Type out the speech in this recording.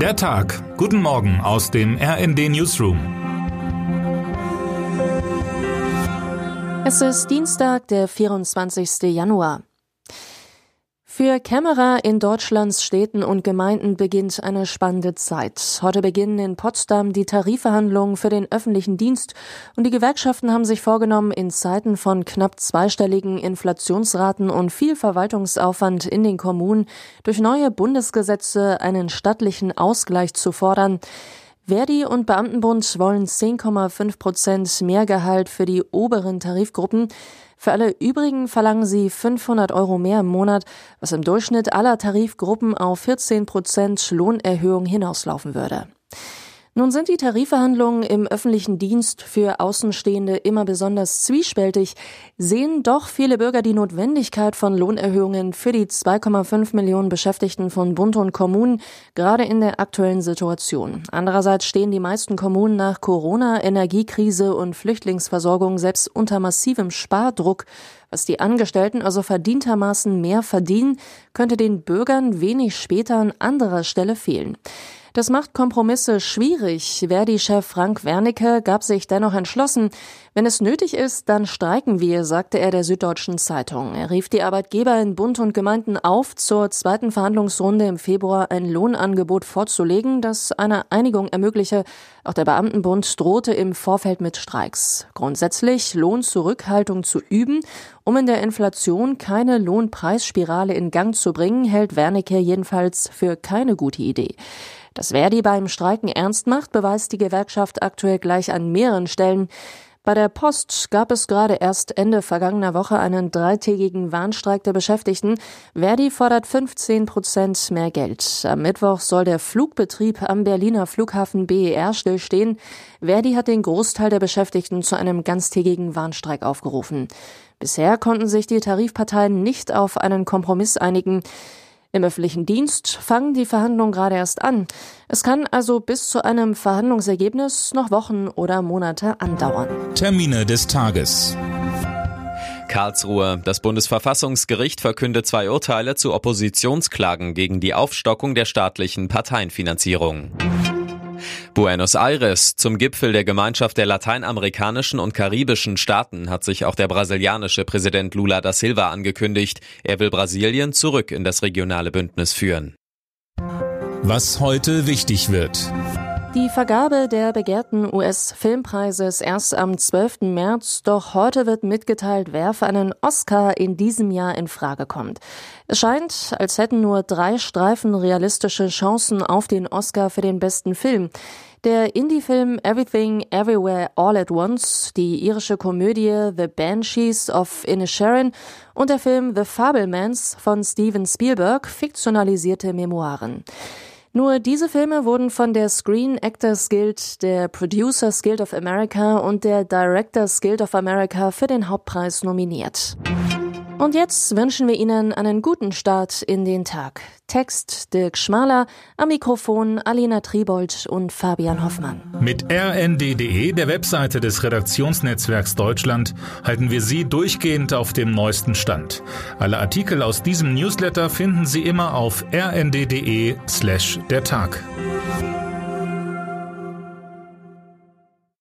Der Tag. Guten Morgen aus dem RND Newsroom. Es ist Dienstag, der 24. Januar. Für Kämmerer in Deutschlands Städten und Gemeinden beginnt eine spannende Zeit. Heute beginnen in Potsdam die Tarifverhandlungen für den öffentlichen Dienst und die Gewerkschaften haben sich vorgenommen, in Zeiten von knapp zweistelligen Inflationsraten und viel Verwaltungsaufwand in den Kommunen durch neue Bundesgesetze einen stattlichen Ausgleich zu fordern. Verdi und Beamtenbund wollen 10,5 Prozent mehr Gehalt für die oberen Tarifgruppen. Für alle übrigen verlangen sie 500 Euro mehr im Monat, was im Durchschnitt aller Tarifgruppen auf 14 Prozent Lohnerhöhung hinauslaufen würde. Nun sind die Tarifverhandlungen im öffentlichen Dienst für Außenstehende immer besonders zwiespältig, sehen doch viele Bürger die Notwendigkeit von Lohnerhöhungen für die 2,5 Millionen Beschäftigten von Bund und Kommunen, gerade in der aktuellen Situation. Andererseits stehen die meisten Kommunen nach Corona, Energiekrise und Flüchtlingsversorgung selbst unter massivem Spardruck. Was die Angestellten also verdientermaßen mehr verdienen, könnte den Bürgern wenig später an anderer Stelle fehlen. Das macht Kompromisse schwierig. Verdi-Chef Frank Wernicke gab sich dennoch entschlossen. Wenn es nötig ist, dann streiken wir, sagte er der Süddeutschen Zeitung. Er rief die Arbeitgeber in Bund und Gemeinden auf, zur zweiten Verhandlungsrunde im Februar ein Lohnangebot vorzulegen, das eine Einigung ermögliche. Auch der Beamtenbund drohte im Vorfeld mit Streiks. Grundsätzlich Lohnzurückhaltung zu üben, um in der Inflation keine Lohnpreisspirale in Gang zu bringen, hält Wernicke jedenfalls für keine gute Idee. Dass Verdi beim Streiken ernst macht, beweist die Gewerkschaft aktuell gleich an mehreren Stellen. Bei der Post gab es gerade erst Ende vergangener Woche einen dreitägigen Warnstreik der Beschäftigten. Verdi fordert 15 Prozent mehr Geld. Am Mittwoch soll der Flugbetrieb am Berliner Flughafen BER stillstehen. Verdi hat den Großteil der Beschäftigten zu einem ganztägigen Warnstreik aufgerufen. Bisher konnten sich die Tarifparteien nicht auf einen Kompromiss einigen. Im öffentlichen Dienst fangen die Verhandlungen gerade erst an. Es kann also bis zu einem Verhandlungsergebnis noch Wochen oder Monate andauern. Termine des Tages. Karlsruhe. Das Bundesverfassungsgericht verkündet zwei Urteile zu Oppositionsklagen gegen die Aufstockung der staatlichen Parteienfinanzierung. Buenos Aires. Zum Gipfel der Gemeinschaft der lateinamerikanischen und karibischen Staaten hat sich auch der brasilianische Präsident Lula da Silva angekündigt. Er will Brasilien zurück in das regionale Bündnis führen. Was heute wichtig wird. Die Vergabe der begehrten US-Filmpreise ist erst am 12. März, doch heute wird mitgeteilt, wer für einen Oscar in diesem Jahr in Frage kommt. Es scheint, als hätten nur drei Streifen realistische Chancen auf den Oscar für den besten Film. Der Indie-Film Everything Everywhere All at Once, die irische Komödie The Banshees of Inisherin und der Film The Fablemans von Steven Spielberg fiktionalisierte Memoiren. Nur diese Filme wurden von der Screen Actors Guild, der Producers Guild of America und der Directors Guild of America für den Hauptpreis nominiert. Und jetzt wünschen wir Ihnen einen guten Start in den Tag. Text Dirk Schmaler, am Mikrofon Alina Tribold und Fabian Hoffmann. Mit rnd.de, der Webseite des Redaktionsnetzwerks Deutschland, halten wir Sie durchgehend auf dem neuesten Stand. Alle Artikel aus diesem Newsletter finden Sie immer auf rnd.de slash der Tag.